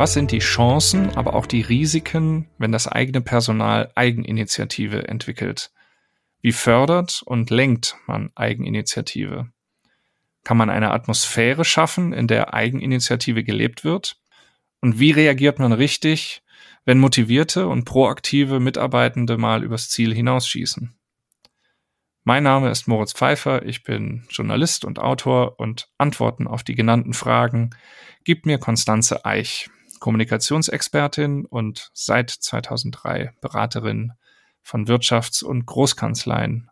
Was sind die Chancen, aber auch die Risiken, wenn das eigene Personal Eigeninitiative entwickelt? Wie fördert und lenkt man Eigeninitiative? Kann man eine Atmosphäre schaffen, in der Eigeninitiative gelebt wird? Und wie reagiert man richtig, wenn motivierte und proaktive Mitarbeitende mal übers Ziel hinausschießen? Mein Name ist Moritz Pfeiffer, ich bin Journalist und Autor und Antworten auf die genannten Fragen gibt mir Konstanze Eich, Kommunikationsexpertin und seit 2003 Beraterin von Wirtschafts- und Großkanzleien.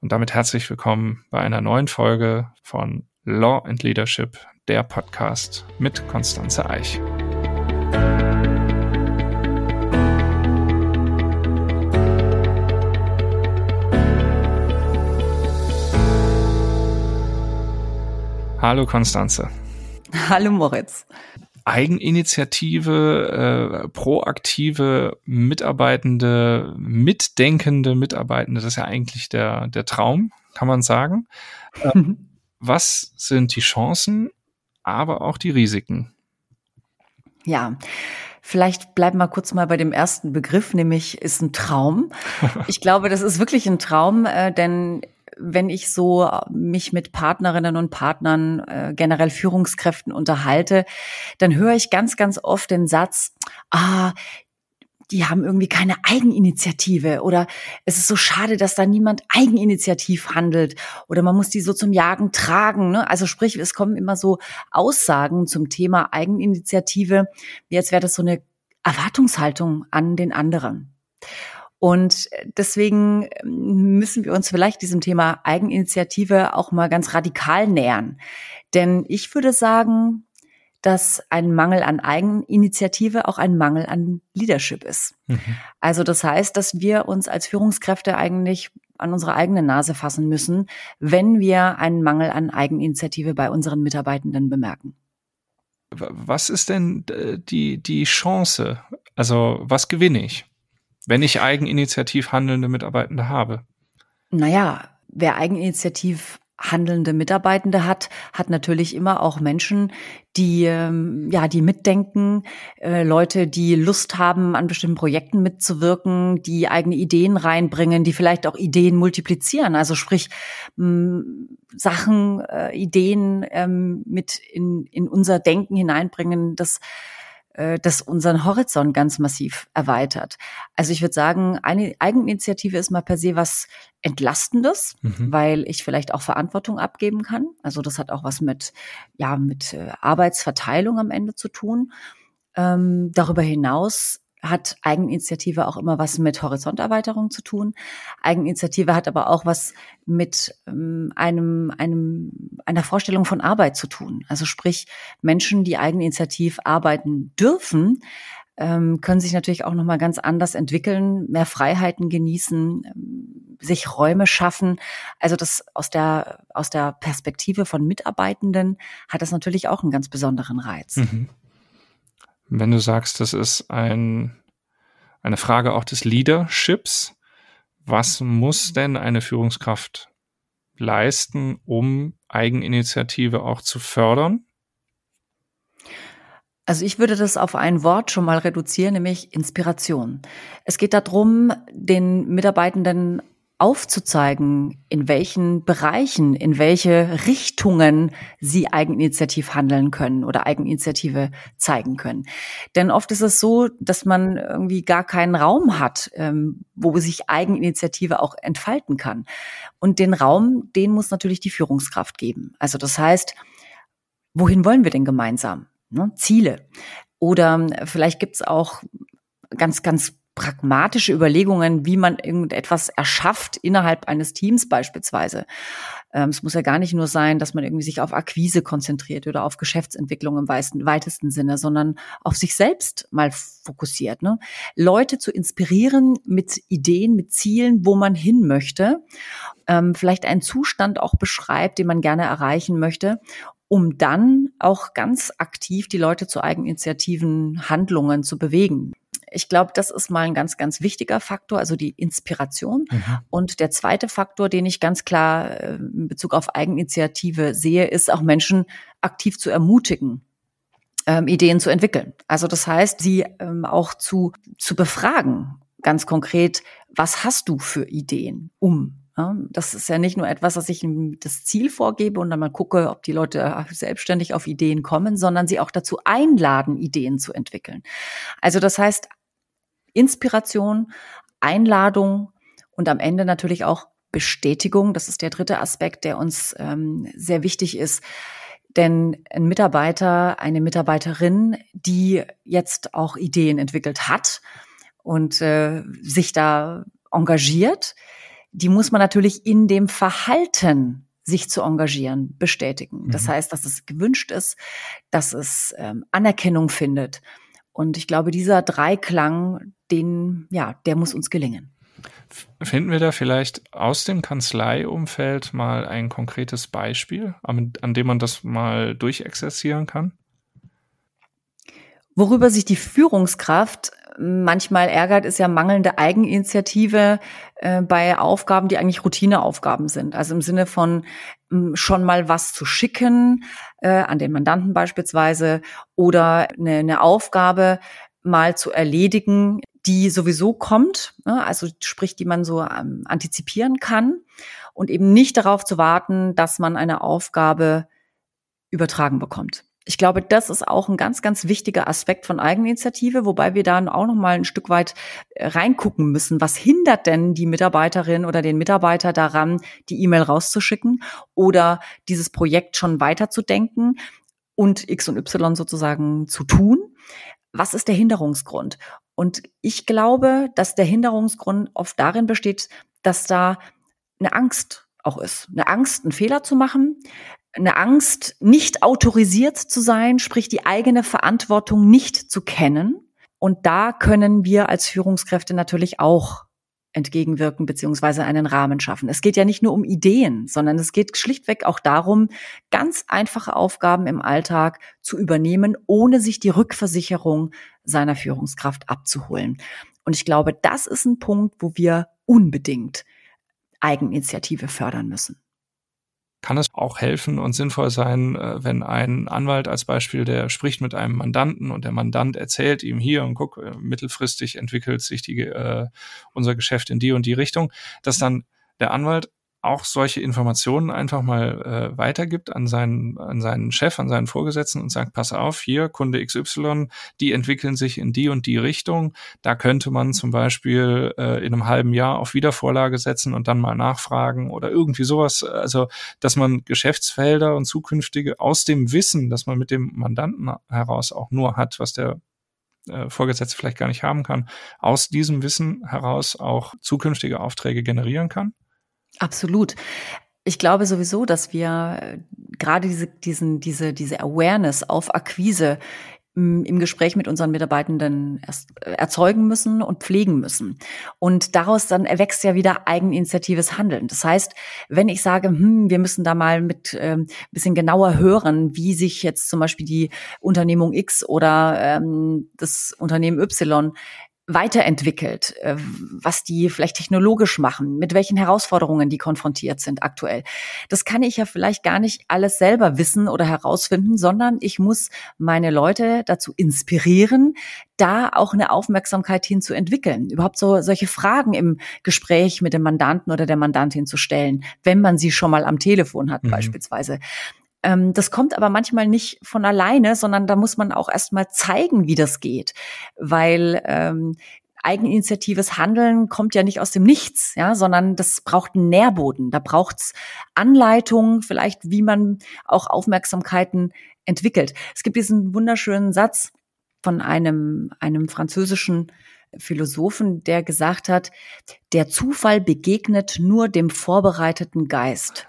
Und damit herzlich willkommen bei einer neuen Folge von Law and Leadership, der Podcast mit Konstanze Eich. Hallo Konstanze. Hallo Moritz. Eigeninitiative, äh, proaktive Mitarbeitende, mitdenkende Mitarbeitende, das ist ja eigentlich der, der Traum, kann man sagen. Äh, was sind die Chancen, aber auch die Risiken? Ja, Vielleicht bleiben wir kurz mal bei dem ersten Begriff, nämlich ist ein Traum. Ich glaube, das ist wirklich ein Traum, äh, denn wenn ich so äh, mich mit Partnerinnen und Partnern, äh, generell Führungskräften unterhalte, dann höre ich ganz, ganz oft den Satz, ah, die haben irgendwie keine Eigeninitiative oder es ist so schade, dass da niemand eigeninitiativ handelt oder man muss die so zum Jagen tragen. Ne? Also sprich, es kommen immer so Aussagen zum Thema Eigeninitiative, wie als wäre das so eine Erwartungshaltung an den anderen. Und deswegen ähm, müssen wir uns vielleicht diesem Thema Eigeninitiative auch mal ganz radikal nähern. Denn ich würde sagen, dass ein Mangel an Eigeninitiative auch ein Mangel an Leadership ist. Mhm. Also das heißt, dass wir uns als Führungskräfte eigentlich an unsere eigene Nase fassen müssen, wenn wir einen Mangel an Eigeninitiative bei unseren Mitarbeitenden bemerken. Was ist denn äh, die, die Chance? Also was gewinne ich? Wenn ich eigeninitiativ handelnde Mitarbeitende habe? Naja, wer eigeninitiativ handelnde Mitarbeitende hat, hat natürlich immer auch Menschen, die ähm, ja die mitdenken, äh, Leute, die Lust haben, an bestimmten Projekten mitzuwirken, die eigene Ideen reinbringen, die vielleicht auch Ideen multiplizieren, also sprich Sachen, äh, Ideen ähm, mit in in unser Denken hineinbringen, das das unseren Horizont ganz massiv erweitert. Also ich würde sagen, eine Eigeninitiative ist mal per se was Entlastendes, mhm. weil ich vielleicht auch Verantwortung abgeben kann. Also das hat auch was mit, ja, mit äh, Arbeitsverteilung am Ende zu tun. Ähm, darüber hinaus hat Eigeninitiative auch immer was mit Horizonterweiterung zu tun. Eigeninitiative hat aber auch was mit ähm, einem, einem, einer Vorstellung von Arbeit zu tun. Also sprich, Menschen, die eigeninitiativ arbeiten dürfen, ähm, können sich natürlich auch nochmal ganz anders entwickeln, mehr Freiheiten genießen, ähm, sich Räume schaffen. Also das aus der, aus der Perspektive von Mitarbeitenden hat das natürlich auch einen ganz besonderen Reiz. Mhm. Wenn du sagst, das ist ein, eine Frage auch des Leaderships, was muss denn eine Führungskraft leisten, um Eigeninitiative auch zu fördern? Also ich würde das auf ein Wort schon mal reduzieren, nämlich Inspiration. Es geht darum, den Mitarbeitenden aufzuzeigen, in welchen Bereichen, in welche Richtungen sie eigeninitiativ handeln können oder Eigeninitiative zeigen können. Denn oft ist es so, dass man irgendwie gar keinen Raum hat, ähm, wo sich Eigeninitiative auch entfalten kann. Und den Raum, den muss natürlich die Führungskraft geben. Also das heißt, wohin wollen wir denn gemeinsam? Ne? Ziele. Oder vielleicht gibt es auch ganz, ganz pragmatische Überlegungen, wie man irgendetwas erschafft innerhalb eines Teams beispielsweise. Ähm, es muss ja gar nicht nur sein, dass man irgendwie sich auf Akquise konzentriert oder auf Geschäftsentwicklung im weitesten Sinne, sondern auf sich selbst mal fokussiert. Ne? Leute zu inspirieren mit Ideen, mit Zielen, wo man hin möchte, ähm, vielleicht einen Zustand auch beschreibt, den man gerne erreichen möchte um dann auch ganz aktiv die Leute zu Eigeninitiativen, Handlungen zu bewegen. Ich glaube, das ist mal ein ganz, ganz wichtiger Faktor, also die Inspiration. Mhm. Und der zweite Faktor, den ich ganz klar äh, in Bezug auf Eigeninitiative sehe, ist auch Menschen aktiv zu ermutigen. ähm, Ideen zu entwickeln. Also das heißt, sie ähm, auch zu, zu befragen, ganz konkret, was hast du für Ideen, um ja, das ist ja nicht nur etwas, dass ich das Ziel vorgebe und dann mal gucke, ob die Leute selbstständig auf Ideen kommen, sondern sie auch dazu einladen, Ideen zu entwickeln. Also das heißt, Inspiration, Einladung und am Ende natürlich auch Bestätigung. Das ist der dritte Aspekt, der uns ähm, sehr wichtig ist. Denn ein Mitarbeiter, eine Mitarbeiterin, die jetzt auch Ideen entwickelt hat und äh, sich da engagiert, die muss man natürlich in dem Verhalten sich zu engagieren, bestätigen. Das mhm. heißt, dass es gewünscht ist, dass es ähm, Anerkennung findet. Und ich glaube, dieser Dreiklang, den, ja, der muss uns gelingen. Finden wir da vielleicht aus dem Kanzleiumfeld mal ein konkretes Beispiel, an, an dem man das mal durchexerzieren kann? Worüber sich die Führungskraft manchmal ärgert, ist ja mangelnde Eigeninitiative äh, bei Aufgaben, die eigentlich Routineaufgaben sind. Also im Sinne von m, schon mal was zu schicken äh, an den Mandanten beispielsweise oder eine, eine Aufgabe mal zu erledigen, die sowieso kommt, ne? also sprich, die man so ähm, antizipieren kann und eben nicht darauf zu warten, dass man eine Aufgabe übertragen bekommt. Ich glaube, das ist auch ein ganz, ganz wichtiger Aspekt von Eigeninitiative, wobei wir dann auch noch mal ein Stück weit äh, reingucken müssen. Was hindert denn die Mitarbeiterin oder den Mitarbeiter daran, die E-Mail rauszuschicken oder dieses Projekt schon weiterzudenken und X und Y sozusagen zu tun? Was ist der Hinderungsgrund? Und ich glaube, dass der Hinderungsgrund oft darin besteht, dass da eine Angst auch ist. Eine Angst, einen Fehler zu machen, eine Angst, nicht autorisiert zu sein, sprich die eigene Verantwortung nicht zu kennen. Und da können wir als Führungskräfte natürlich auch entgegenwirken beziehungsweise einen Rahmen schaffen. Es geht ja nicht nur um Ideen, sondern es geht schlichtweg auch darum, ganz einfache Aufgaben im Alltag zu übernehmen, ohne sich die Rückversicherung seiner Führungskraft abzuholen. Und ich glaube, das ist ein Punkt, wo wir unbedingt Eigeninitiative fördern müssen kann es auch helfen und sinnvoll sein, äh, wenn ein Anwalt als Beispiel, der spricht mit einem Mandanten und der Mandant erzählt ihm hier und guck, äh, mittelfristig entwickelt sich die, äh, unser Geschäft in die und die Richtung, dass dann der Anwalt auch solche Informationen einfach mal äh, weitergibt an seinen, an seinen Chef, an seinen Vorgesetzten und sagt, pass auf, hier, Kunde XY, die entwickeln sich in die und die Richtung. Da könnte man zum Beispiel äh, in einem halben Jahr auf Wiedervorlage setzen und dann mal nachfragen oder irgendwie sowas. Also, dass man Geschäftsfelder und zukünftige aus dem Wissen, das man mit dem Mandanten heraus auch nur hat, was der äh, Vorgesetzte vielleicht gar nicht haben kann, aus diesem Wissen heraus auch zukünftige Aufträge generieren kann? Absolut. Ich glaube sowieso, dass wir äh, gerade diese, diesen, diese, diese Awareness auf Akquise im Gespräch mit unseren Mitarbeitenden äh, erzeugen müssen und pflegen müssen. Und daraus dann erwächst ja wieder eigeninitiatives Handeln. Das heißt, wenn ich sage, hm, wir müssen da mal mit ähm, bisschen genauer hören, wie sich jetzt zum Beispiel die Unternehmung X oder ähm, das Unternehmen Y weiterentwickelt, äh, was die vielleicht technologisch machen, mit welchen Herausforderungen die konfrontiert sind aktuell. Das kann ich ja vielleicht gar nicht alles selber wissen oder herausfinden, sondern ich muss meine Leute dazu inspirieren, da auch eine Aufmerksamkeit hin zu entwickeln, überhaupt so solche Fragen im Gespräch mit dem Mandanten oder der Mandantin zu stellen, wenn man sie schon mal am Telefon hat mhm. beispielsweise. Ähm, das kommt aber manchmal nicht von alleine, sondern da muss man auch erstmal zeigen, wie das geht. Weil ähm, eigeninitiatives Handeln kommt ja nicht aus dem Nichts, ja, sondern das braucht einen Nährboden. Da braucht's Anleitungen, vielleicht wie man auch Aufmerksamkeiten entwickelt. Es gibt diesen wunderschönen Satz von einem, einem französischen Philosophen, der gesagt hat, der Zufall begegnet nur dem vorbereiteten Geist.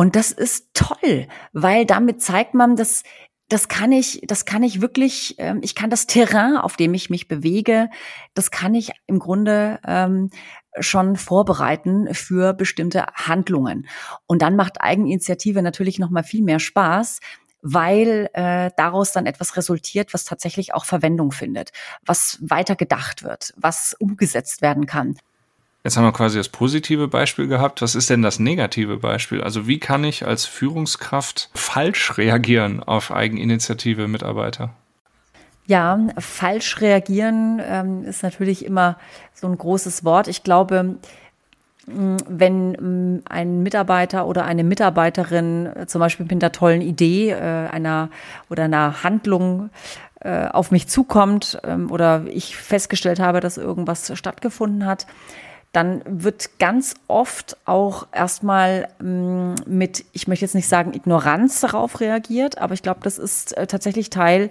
Und das ist toll, weil damit zeigt man, dass das kann ich, das kann ich wirklich, ähm, ich kann das Terrain, auf dem ich mich bewege, das kann ich im Grunde ähm, schon vorbereiten für bestimmte Handlungen. Und dann macht Eigeninitiative natürlich noch mal viel mehr Spaß, weil äh, daraus dann etwas resultiert, was tatsächlich auch Verwendung findet, was weiter gedacht wird, was umgesetzt werden kann. Jetzt haben wir quasi das positive Beispiel gehabt. Was ist denn das negative Beispiel? Also wie kann ich als Führungskraft falsch reagieren auf Eigeninitiative Mitarbeiter? Ja, falsch reagieren ähm, ist natürlich immer so ein großes Wort. Ich glaube, wenn ein Mitarbeiter oder eine Mitarbeiterin äh, zum Beispiel mit einer tollen Idee äh, einer oder einer Handlung äh, auf mich zukommt ähm, oder ich festgestellt habe, dass irgendwas stattgefunden hat, dann wird ganz oft auch erstmal ähm, mit, ich möchte jetzt nicht sagen Ignoranz darauf reagiert, aber ich glaube, das ist äh, tatsächlich Teil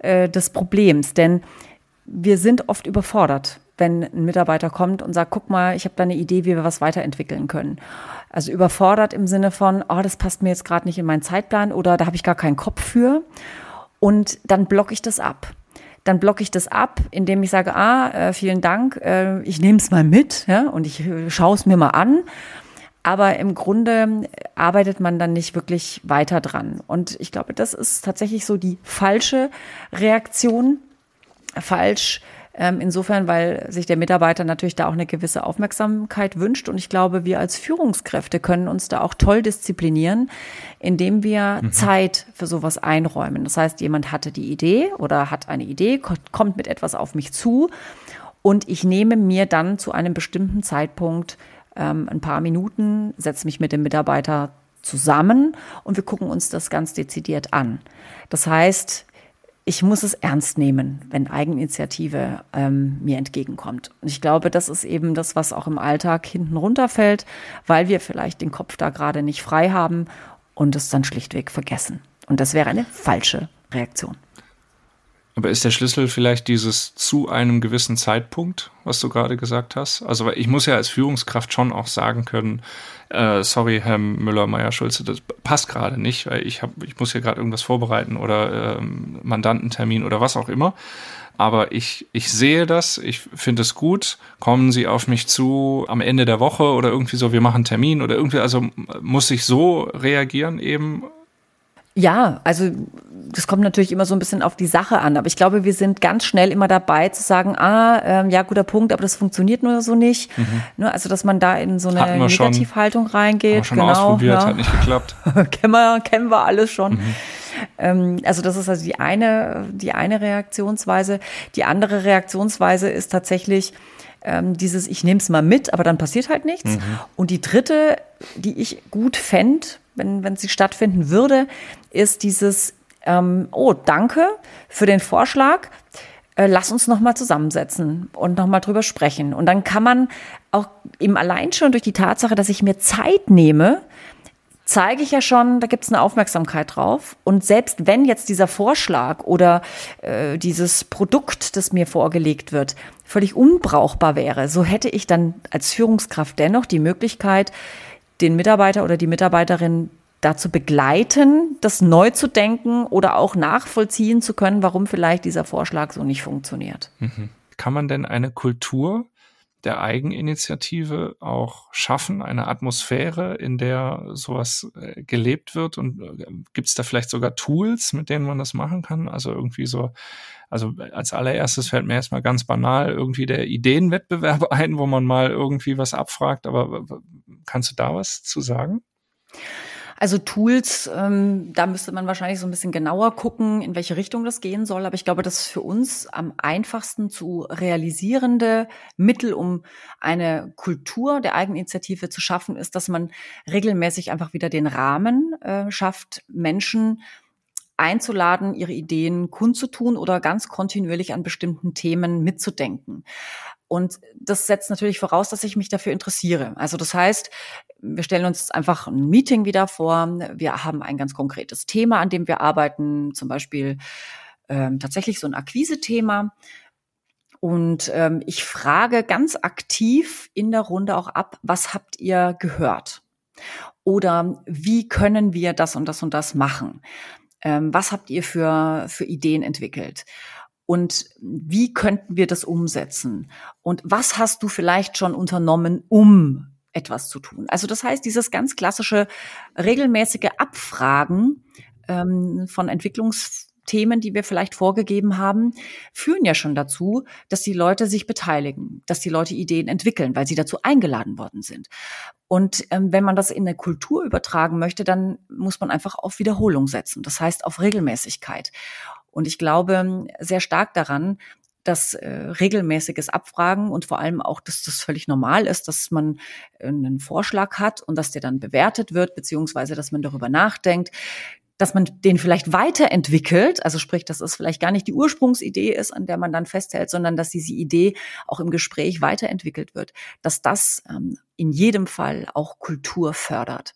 äh, des Problems, denn wir sind oft überfordert, wenn ein Mitarbeiter kommt und sagt, guck mal, ich habe da eine Idee, wie wir was weiterentwickeln können. Also überfordert im Sinne von, oh, das passt mir jetzt gerade nicht in meinen Zeitplan oder da habe ich gar keinen Kopf für. Und dann blocke ich das ab dann blocke ich das ab, indem ich sage, ah, äh, vielen Dank, äh, ich nehme es mal mit ja, und ich äh, schaue es mir mal an. Aber im Grunde arbeitet man dann nicht wirklich weiter dran. Und ich glaube, das ist tatsächlich so die falsche Reaktion. Falsch insofern, weil sich der Mitarbeiter natürlich da auch eine gewisse Aufmerksamkeit wünscht. Und ich glaube, wir als Führungskräfte können uns da auch toll disziplinieren, indem wir mhm. Zeit für sowas einräumen. Das heißt, jemand hatte die Idee oder hat eine Idee, kommt mit etwas auf mich zu und ich nehme mir dann zu einem bestimmten Zeitpunkt ähm, ein paar Minuten, setze mich mit dem Mitarbeiter zusammen und wir gucken uns das ganz dezidiert an. Das heißt, ich muss es ernst nehmen, wenn Eigeninitiative ähm, mir entgegenkommt. Und ich glaube, das ist eben das, was auch im Alltag hinten runterfällt, weil wir vielleicht den Kopf da gerade nicht frei haben und es dann schlichtweg vergessen. Und das wäre eine falsche Reaktion. Aber ist der Schlüssel vielleicht dieses zu einem gewissen Zeitpunkt, was du gerade gesagt hast? Also ich muss ja als Führungskraft schon auch sagen können, äh, sorry, Herr Müller, Meier, Schulze, das passt gerade nicht, weil ich hab, ich muss hier gerade irgendwas vorbereiten oder ähm, Mandantentermin oder was auch immer. Aber ich, ich sehe das, ich finde es gut. Kommen Sie auf mich zu am Ende der Woche oder irgendwie so, wir machen Termin oder irgendwie, also muss ich so reagieren eben ja, also das kommt natürlich immer so ein bisschen auf die Sache an, aber ich glaube, wir sind ganz schnell immer dabei zu sagen, ah, ähm, ja, guter Punkt, aber das funktioniert nur so nicht. Mhm. Ne, also, dass man da in so eine Negativhaltung reingeht. Haben wir schon genau, ausprobiert, ja. hat nicht geklappt. kennen, wir, kennen wir alles schon. Mhm. Ähm, also das ist also die eine, die eine Reaktionsweise. Die andere Reaktionsweise ist tatsächlich, ähm, dieses ich nehme es mal mit, aber dann passiert halt nichts. Mhm. Und die dritte, die ich gut fände, wenn, wenn sie stattfinden würde, ist dieses, ähm, oh, danke für den Vorschlag. Äh, lass uns noch mal zusammensetzen und noch mal drüber sprechen. Und dann kann man auch eben allein schon durch die Tatsache, dass ich mir Zeit nehme, zeige ich ja schon, da gibt es eine Aufmerksamkeit drauf. Und selbst wenn jetzt dieser Vorschlag oder äh, dieses Produkt, das mir vorgelegt wird, völlig unbrauchbar wäre, so hätte ich dann als Führungskraft dennoch die Möglichkeit, den Mitarbeiter oder die Mitarbeiterin dazu begleiten, das neu zu denken oder auch nachvollziehen zu können, warum vielleicht dieser Vorschlag so nicht funktioniert. Mhm. Kann man denn eine Kultur der Eigeninitiative auch schaffen, eine Atmosphäre, in der sowas äh, gelebt wird? Und äh, gibt es da vielleicht sogar Tools, mit denen man das machen kann? Also irgendwie so, also als allererstes fällt mir erstmal ganz banal irgendwie der Ideenwettbewerb ein, wo man mal irgendwie was abfragt, aber kannst du da was zu sagen? Also Tools, ähm, da müsste man wahrscheinlich so ein bisschen genauer gucken, in welche Richtung das gehen soll. Aber ich glaube, das für uns am einfachsten zu realisierende Mittel, um eine Kultur der Eigeninitiative zu schaffen, ist, dass man regelmäßig einfach wieder den Rahmen äh, schafft, Menschen einzuladen, ihre Ideen kundzutun oder ganz kontinuierlich an bestimmten Themen mitzudenken. Und das setzt natürlich voraus, dass ich mich dafür interessiere. Also das heißt, wir stellen uns einfach ein Meeting wieder vor. Wir haben ein ganz konkretes Thema, an dem wir arbeiten, zum Beispiel ähm, tatsächlich so ein Akquise-Thema. Und ähm, ich frage ganz aktiv in der Runde auch ab, was habt ihr gehört? Oder wie können wir das und das und das machen? Ähm, was habt ihr für, für Ideen entwickelt? Und wie könnten wir das umsetzen? Und was hast du vielleicht schon unternommen, um etwas zu tun? Also das heißt, dieses ganz klassische regelmäßige Abfragen ähm, von Entwicklungs Themen, die wir vielleicht vorgegeben haben, führen ja schon dazu, dass die Leute sich beteiligen, dass die Leute Ideen entwickeln, weil sie dazu eingeladen worden sind. Und ähm, wenn man das in eine Kultur übertragen möchte, dann muss man einfach auf Wiederholung setzen. Das heißt auf Regelmäßigkeit. Und ich glaube sehr stark daran, dass äh, regelmäßiges Abfragen und vor allem auch, dass das völlig normal ist, dass man äh, einen Vorschlag hat und dass der dann bewertet wird, beziehungsweise dass man darüber nachdenkt, dass man den vielleicht weiterentwickelt, also sprich, dass es vielleicht gar nicht die Ursprungsidee ist, an der man dann festhält, sondern dass diese Idee auch im Gespräch weiterentwickelt wird, dass das ähm, in jedem Fall auch Kultur fördert.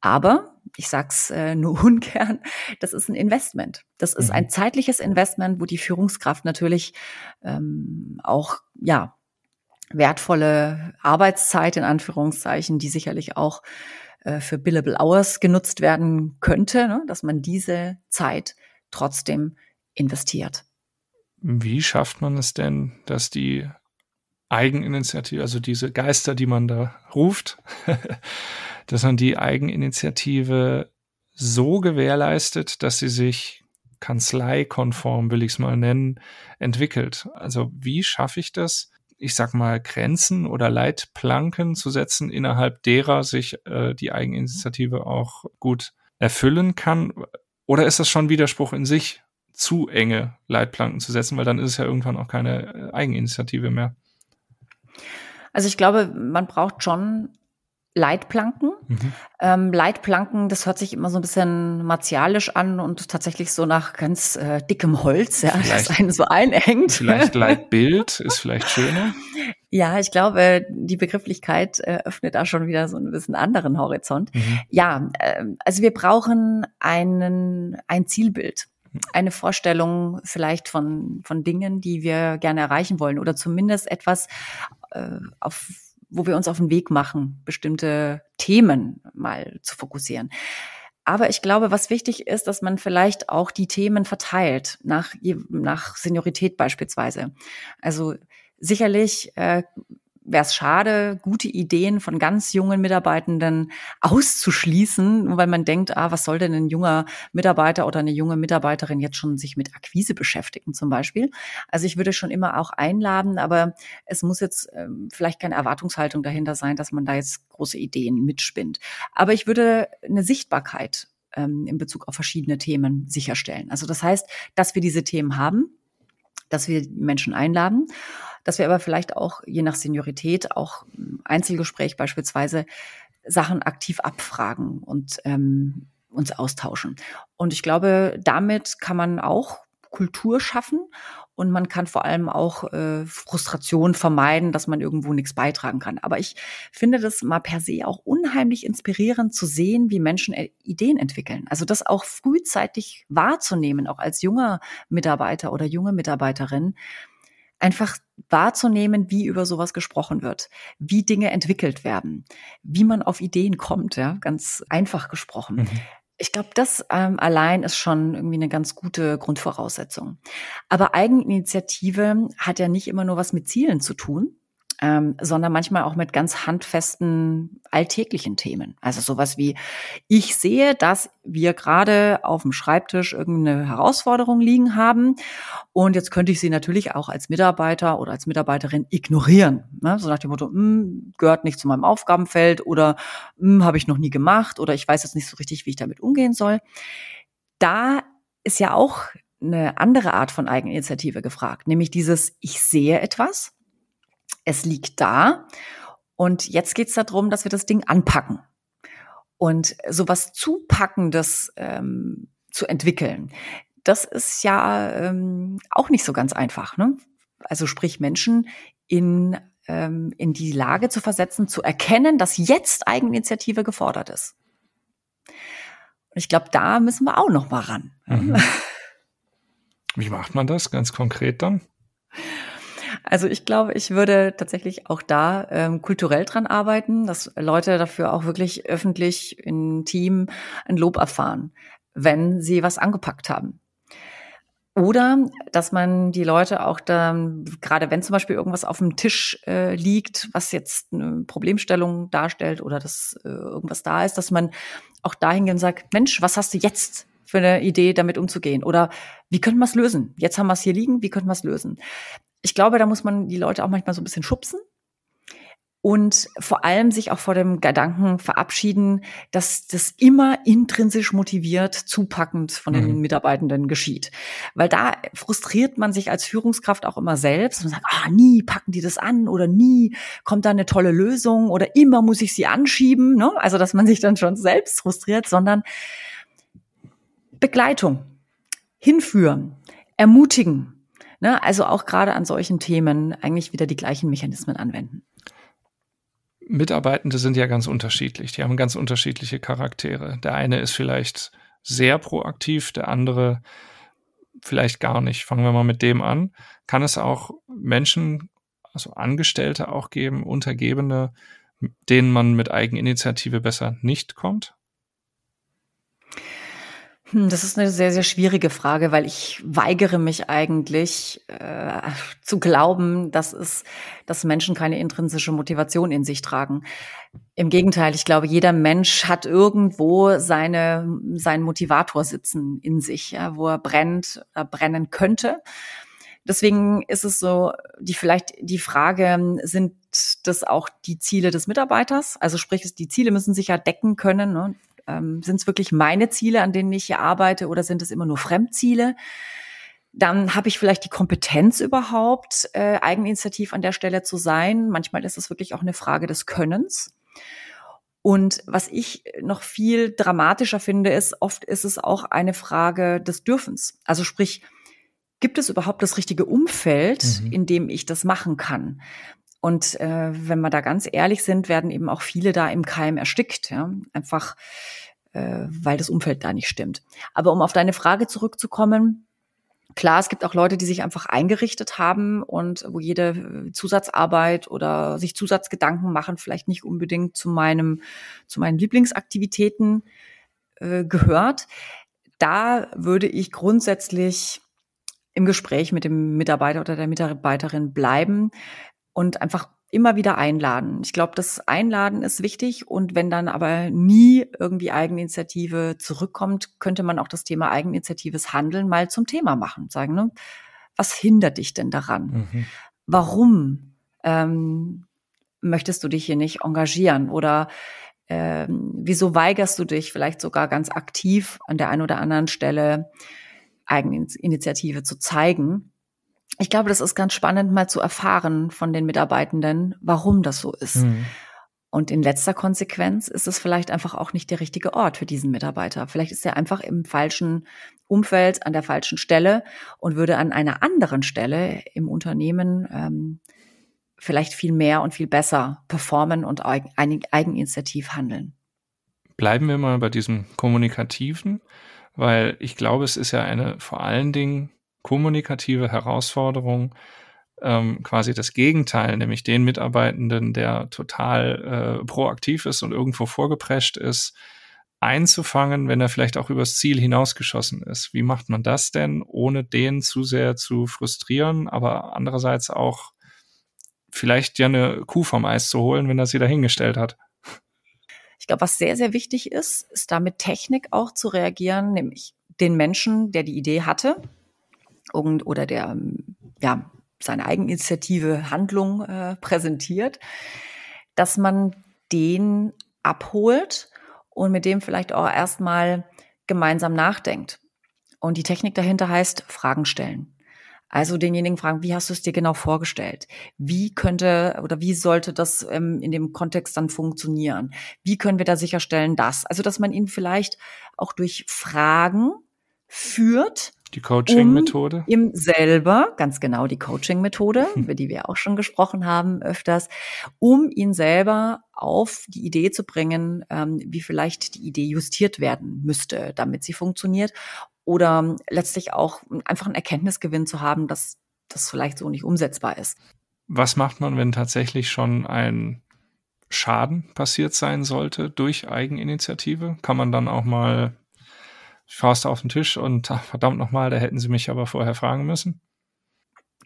Aber ich sag's äh, nur ungern, das ist ein Investment. Das ist mhm. ein zeitliches Investment, wo die Führungskraft natürlich ähm, auch ja wertvolle Arbeitszeit in Anführungszeichen, die sicherlich auch äh, für billable hours genutzt werden könnte, ne, dass man diese Zeit trotzdem investiert. Wie schafft man es denn, dass die Eigeninitiative, also diese Geister, die man da ruft, dass man die Eigeninitiative so gewährleistet, dass sie sich kanzleikonform, will ich es mal nennen, entwickelt. Also wie schaffe ich das, ich sag mal, Grenzen oder Leitplanken zu setzen, innerhalb derer sich äh, die Eigeninitiative auch gut erfüllen kann? Oder ist das schon Widerspruch in sich, zu enge Leitplanken zu setzen, weil dann ist es ja irgendwann auch keine äh, Eigeninitiative mehr? Also ich glaube, man braucht schon Leitplanken. Mhm. Ähm, Leitplanken, das hört sich immer so ein bisschen martialisch an und tatsächlich so nach ganz äh, dickem Holz, ja, vielleicht, das einen so einengt. Vielleicht Leitbild ist vielleicht schöner. Ja, ich glaube, die Begrifflichkeit äh, öffnet da schon wieder so ein bisschen anderen Horizont. Mhm. Ja, äh, also wir brauchen einen, ein Zielbild eine Vorstellung vielleicht von, von Dingen, die wir gerne erreichen wollen oder zumindest etwas, äh, auf wo wir uns auf den Weg machen, bestimmte Themen mal zu fokussieren. Aber ich glaube, was wichtig ist, dass man vielleicht auch die Themen verteilt, nach, nach Seniorität beispielsweise. Also sicherlich äh, wäre es schade, gute Ideen von ganz jungen Mitarbeitenden auszuschließen, weil man denkt, ah, was soll denn ein junger Mitarbeiter oder eine junge Mitarbeiterin jetzt schon sich mit Akquise beschäftigen zum Beispiel. Also ich würde schon immer auch einladen, aber es muss jetzt ähm, vielleicht keine Erwartungshaltung dahinter sein, dass man da jetzt große Ideen mitspinnt. Aber ich würde eine Sichtbarkeit ähm, in Bezug auf verschiedene Themen sicherstellen. Also das heißt, dass wir diese Themen haben, dass wir Menschen einladen dass wir aber vielleicht auch je nach Seniorität, auch Einzelgespräch beispielsweise, Sachen aktiv abfragen und ähm, uns austauschen. Und ich glaube, damit kann man auch Kultur schaffen und man kann vor allem auch äh, Frustration vermeiden, dass man irgendwo nichts beitragen kann. Aber ich finde das mal per se auch unheimlich inspirierend zu sehen, wie Menschen äh, Ideen entwickeln. Also das auch frühzeitig wahrzunehmen, auch als junger Mitarbeiter oder junge Mitarbeiterin, einfach wahrzunehmen, wie über sowas gesprochen wird, wie Dinge entwickelt werden, wie man auf Ideen kommt, ja, ganz einfach gesprochen. Mhm. Ich glaube, das ähm, allein ist schon irgendwie eine ganz gute Grundvoraussetzung. Aber Eigeninitiative hat ja nicht immer nur was mit Zielen zu tun, ähm, sondern manchmal auch mit ganz handfesten alltäglichen Themen. Also sowas wie, ich sehe, dass wir gerade auf dem Schreibtisch irgendeine Herausforderung liegen haben und jetzt könnte ich sie natürlich auch als Mitarbeiter oder als Mitarbeiterin ignorieren. Ne? So nach dem Motto, hm, gehört nicht zu meinem Aufgabenfeld oder hm, habe ich noch nie gemacht oder ich weiß jetzt nicht so richtig, wie ich damit umgehen soll. Da ist ja auch eine andere Art von Eigeninitiative gefragt, nämlich dieses, ich sehe etwas es liegt da und jetzt geht es darum, dass wir das Ding anpacken. Und sowas Zupackendes ähm, zu entwickeln, das ist ja ähm, auch nicht so ganz einfach. Ne? Also sprich Menschen in, ähm, in die Lage zu versetzen, zu erkennen, dass jetzt Eigeninitiative gefordert ist. Und ich glaube, da müssen wir auch noch mal ran. Mhm. Wie macht man das ganz konkret dann? Also ich glaube, ich würde tatsächlich auch da ähm, kulturell dran arbeiten, dass Leute dafür auch wirklich öffentlich im Team ein Lob erfahren, wenn sie was angepackt haben. Oder dass man die Leute auch dann, gerade wenn zum Beispiel irgendwas auf dem Tisch äh, liegt, was jetzt eine Problemstellung darstellt oder dass äh, irgendwas da ist, dass man auch dahin geht und sagt, Mensch, was hast du jetzt für eine Idee, damit umzugehen? Oder wie könnten wir es lösen? Jetzt haben wir es hier liegen, wie könnten wir es lösen? Ich glaube, da muss man die Leute auch manchmal so ein bisschen schubsen und vor allem sich auch vor dem Gedanken verabschieden, dass das immer intrinsisch motiviert, zupackend von den mhm. Mitarbeitenden geschieht. Weil da frustriert man sich als Führungskraft auch immer selbst und sagt, ah, nie packen die das an oder nie kommt da eine tolle Lösung oder immer muss ich sie anschieben. Ne? Also, dass man sich dann schon selbst frustriert, sondern Begleitung, hinführen, ermutigen. Ne? Also auch gerade an solchen Themen eigentlich wieder die gleichen Mechanismen anwenden. Mitarbeitende sind ja ganz unterschiedlich. Die haben ganz unterschiedliche Charaktere. Der eine ist vielleicht sehr proaktiv, der andere vielleicht gar nicht. Fangen wir mal mit dem an. Kann es auch Menschen, also Angestellte auch geben, Untergebene, denen man mit Eigeninitiative besser nicht kommt? Hm, das ist eine sehr, sehr schwierige Frage, weil ich weigere mich eigentlich äh, zu glauben, dass es, dass Menschen keine intrinsische Motivation in sich tragen. Im Gegenteil, ich glaube, jeder Mensch hat irgendwo seine, seinen Motivator sitzen in sich, ja, wo er brennt, er brennen könnte. Deswegen ist es so, die vielleicht die Frage, sind das auch die Ziele des Mitarbeiters? Also sprich, die Ziele müssen sich ja decken können. Ne? Ähm, sind es wirklich meine Ziele, an denen ich hier arbeite, oder sind es immer nur Fremdziele? Dann habe ich vielleicht die Kompetenz überhaupt, äh, eigeninitiativ an der Stelle zu sein. Manchmal ist es wirklich auch eine Frage des Könnens. Und was ich noch viel dramatischer finde, ist, oft ist es auch eine Frage des Dürfens. Also sprich, gibt es überhaupt das richtige Umfeld, mhm. in dem ich das machen kann? Und äh, wenn wir da ganz ehrlich sind, werden eben auch viele da im Keim erstickt. Ja? Einfach äh, weil das Umfeld da nicht stimmt. Aber um auf deine Frage zurückzukommen, Klar, es gibt auch Leute, die sich einfach eingerichtet haben und wo jede äh, Zusatzarbeit oder sich Zusatzgedanken machen vielleicht nicht unbedingt zu meinem, zu meinen Lieblingsaktivitäten äh, gehört. Da würde ich grundsätzlich im Gespräch mit dem Mitarbeiter oder der Mitarbeiterin bleiben, und einfach immer wieder einladen. Ich glaube, das Einladen ist wichtig und wenn dann aber nie irgendwie Eigeninitiative zurückkommt, könnte man auch das Thema Eigeninitiatives Handeln mal zum Thema machen. Sagen, ne? was hindert dich denn daran? Mhm. Warum ähm, möchtest du dich hier nicht engagieren? Oder ähm, wieso weigerst du dich vielleicht sogar ganz aktiv an der einen oder anderen Stelle Eigeninitiative zu zeigen? Ich glaube, das ist ganz spannend, mal zu erfahren von den Mitarbeitenden, warum das so ist. Mhm. Und in letzter Konsequenz ist es vielleicht einfach auch nicht der richtige Ort für diesen Mitarbeiter. Vielleicht ist er einfach im falschen Umfeld, an der falschen Stelle und würde an einer anderen Stelle im Unternehmen ähm, vielleicht viel mehr und viel besser performen und eigen, eigeninitiativ handeln. Bleiben wir mal bei diesem Kommunikativen, weil ich glaube, es ist ja eine vor allen Dingen kommunikative Herausforderung, ähm, quasi das Gegenteil, nämlich den Mitarbeitenden, der total äh, proaktiv ist und irgendwo vorgeprescht ist, einzufangen, wenn er vielleicht auch übers Ziel hinausgeschossen ist. Wie macht man das denn, ohne den zu sehr zu frustrieren, aber andererseits auch vielleicht ja eine Kuh vom Eis zu holen, wenn er sie dahingestellt hat? Ich glaube, was sehr, sehr wichtig ist, ist da mit Technik auch zu reagieren, nämlich den Menschen, der die Idee hatte, und, oder der ja seine Eigeninitiative Handlung äh, präsentiert, dass man den abholt und mit dem vielleicht auch erstmal gemeinsam nachdenkt. Und die Technik dahinter heißt Fragen stellen. Also denjenigen fragen, wie hast du es dir genau vorgestellt? Wie könnte oder wie sollte das ähm, in dem Kontext dann funktionieren? Wie können wir da sicherstellen, dass? Also, dass man ihn vielleicht auch durch Fragen führt die Coaching-Methode? Um ihm selber, ganz genau die Coaching-Methode, über die wir auch schon gesprochen haben öfters, um ihn selber auf die Idee zu bringen, ähm, wie vielleicht die Idee justiert werden müsste, damit sie funktioniert. Oder letztlich auch einfach einen Erkenntnisgewinn zu haben, dass das vielleicht so nicht umsetzbar ist. Was macht man, wenn tatsächlich schon ein Schaden passiert sein sollte durch Eigeninitiative? Kann man dann auch mal Faust auf den Tisch und ach, verdammt nochmal, da hätten sie mich aber vorher fragen müssen.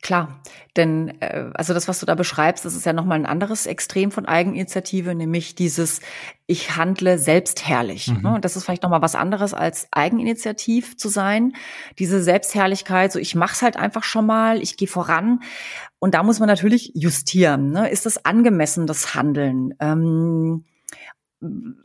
Klar, denn äh, also das, was du da beschreibst, das ist ja nochmal ein anderes Extrem von Eigeninitiative, nämlich dieses Ich handle selbstherrlich. Mhm. Ne? Und das ist vielleicht nochmal was anderes als Eigeninitiativ zu sein. Diese Selbstherrlichkeit, so ich mach's halt einfach schon mal, ich gehe voran. Und da muss man natürlich justieren. Ne? Ist das angemessen, das Handeln? Ähm,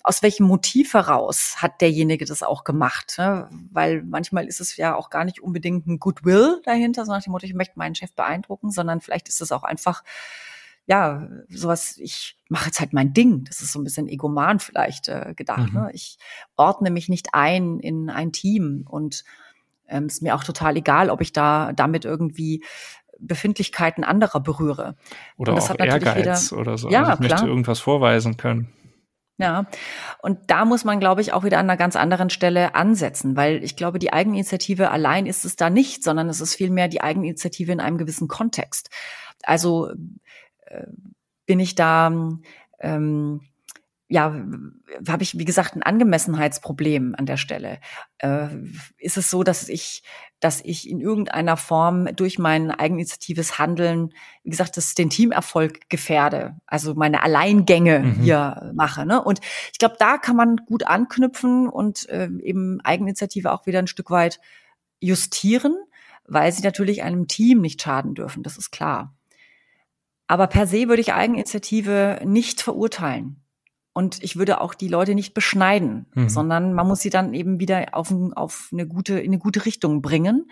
aus welchem Motiv heraus hat derjenige das auch gemacht? Ne? Weil manchmal ist es ja auch gar nicht unbedingt ein Goodwill dahinter, so nach dem Motto, ich möchte meinen Chef beeindrucken, sondern vielleicht ist es auch einfach, ja, sowas, ich mache jetzt halt mein Ding. Das ist so ein bisschen egoman vielleicht äh, gedacht. Mhm. Ne? Ich ordne mich nicht ein in ein Team und ähm, ist mir auch total egal, ob ich da damit irgendwie Befindlichkeiten anderer berühre. Oder auch Ehrgeiz wieder, oder so. Ja, also ich klar. möchte irgendwas vorweisen können. Ja, und da muss man, glaube ich, auch wieder an einer ganz anderen Stelle ansetzen, weil ich glaube, die Eigeninitiative allein ist es da nicht, sondern es ist vielmehr die Eigeninitiative in einem gewissen Kontext. Also äh, bin ich da ähm, ja, habe ich, wie gesagt, ein Angemessenheitsproblem an der Stelle. Äh, ist es so, dass ich, dass ich in irgendeiner Form durch mein eigeninitiatives Handeln, wie gesagt, das den Teamerfolg gefährde, also meine Alleingänge mhm. hier mache. Ne? Und ich glaube, da kann man gut anknüpfen und äh, eben Eigeninitiative auch wieder ein Stück weit justieren, weil sie natürlich einem Team nicht schaden dürfen, das ist klar. Aber per se würde ich Eigeninitiative nicht verurteilen. Und ich würde auch die Leute nicht beschneiden, mhm. sondern man muss sie dann eben wieder auf, auf eine gute, in eine gute Richtung bringen,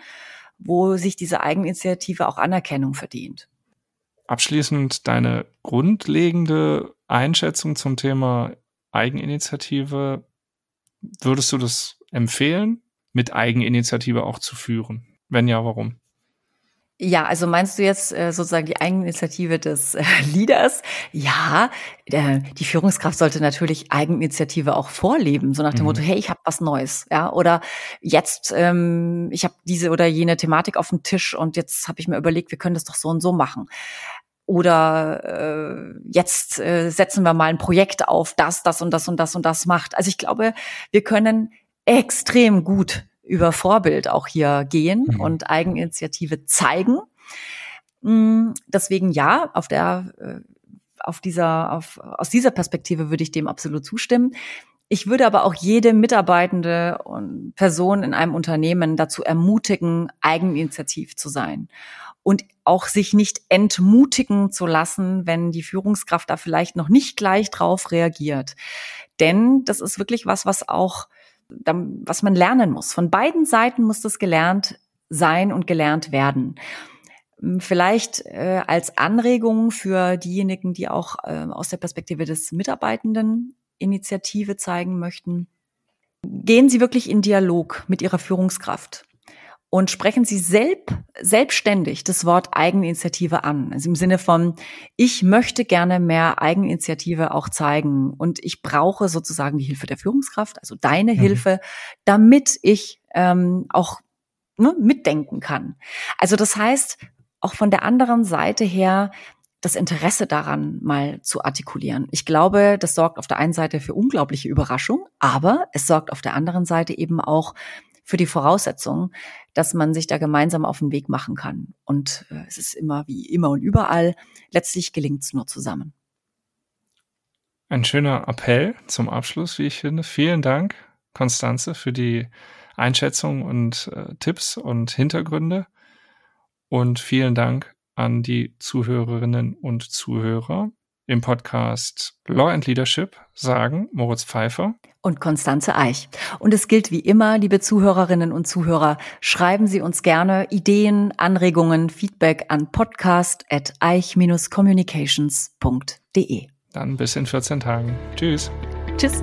wo sich diese Eigeninitiative auch Anerkennung verdient. Abschließend deine grundlegende Einschätzung zum Thema Eigeninitiative. Würdest du das empfehlen, mit Eigeninitiative auch zu führen? Wenn ja, warum? Ja, also meinst du jetzt äh, sozusagen die Eigeninitiative des äh, Leaders? Ja, äh, die Führungskraft sollte natürlich Eigeninitiative auch vorleben, so nach dem mhm. Motto, hey, ich habe was Neues, ja, oder jetzt, ähm, ich habe diese oder jene Thematik auf dem Tisch und jetzt habe ich mir überlegt, wir können das doch so und so machen. Oder äh, jetzt äh, setzen wir mal ein Projekt auf, das, das und das und das und das macht. Also ich glaube, wir können extrem gut über Vorbild auch hier gehen mhm. und Eigeninitiative zeigen. Mm, deswegen ja, auf der, äh, auf dieser, auf, aus dieser Perspektive würde ich dem absolut zustimmen. Ich würde aber auch jede mitarbeitende und Person in einem Unternehmen dazu ermutigen, eigeninitiativ zu sein und auch sich nicht entmutigen zu lassen, wenn die Führungskraft da vielleicht noch nicht gleich drauf reagiert. Denn das ist wirklich was, was auch was man lernen muss. Von beiden Seiten muss das gelernt sein und gelernt werden. Hm, vielleicht äh, als Anregung für diejenigen, die auch äh, aus der Perspektive des Mitarbeitenden Initiative zeigen möchten. Gehen Sie wirklich in Dialog mit Ihrer Führungskraft und sprechen Sie selb, selbstständig das Wort Eigeninitiative an. Also im Sinne von, ich möchte gerne mehr Eigeninitiative auch zeigen und ich brauche sozusagen die Hilfe der Führungskraft, also deine mhm. Hilfe, damit ich ähm, auch ne, mitdenken kann. Also das heißt, auch von der anderen Seite her, das Interesse daran mal zu artikulieren. Ich glaube, das sorgt auf der einen Seite für unglaubliche Überraschung, aber es sorgt auf der anderen Seite eben auch für die Voraussetzung, dass man sich da gemeinsam auf den Weg machen kann. Und äh, es ist immer wie immer und überall, letztlich gelingt es nur zusammen. Ein schöner Appell zum Abschluss, wie ich finde. Vielen Dank, Konstanze, für die Einschätzung und äh, Tipps und Hintergründe. Und vielen Dank an die Zuhörerinnen und Zuhörer im Podcast Law and Leadership sagen Moritz Pfeiffer und Konstanze Eich. Und es gilt wie immer, liebe Zuhörerinnen und Zuhörer, schreiben Sie uns gerne Ideen, Anregungen, Feedback an podcast@eich-communications.de. Dann bis in 14 Tagen. Tschüss. Tschüss.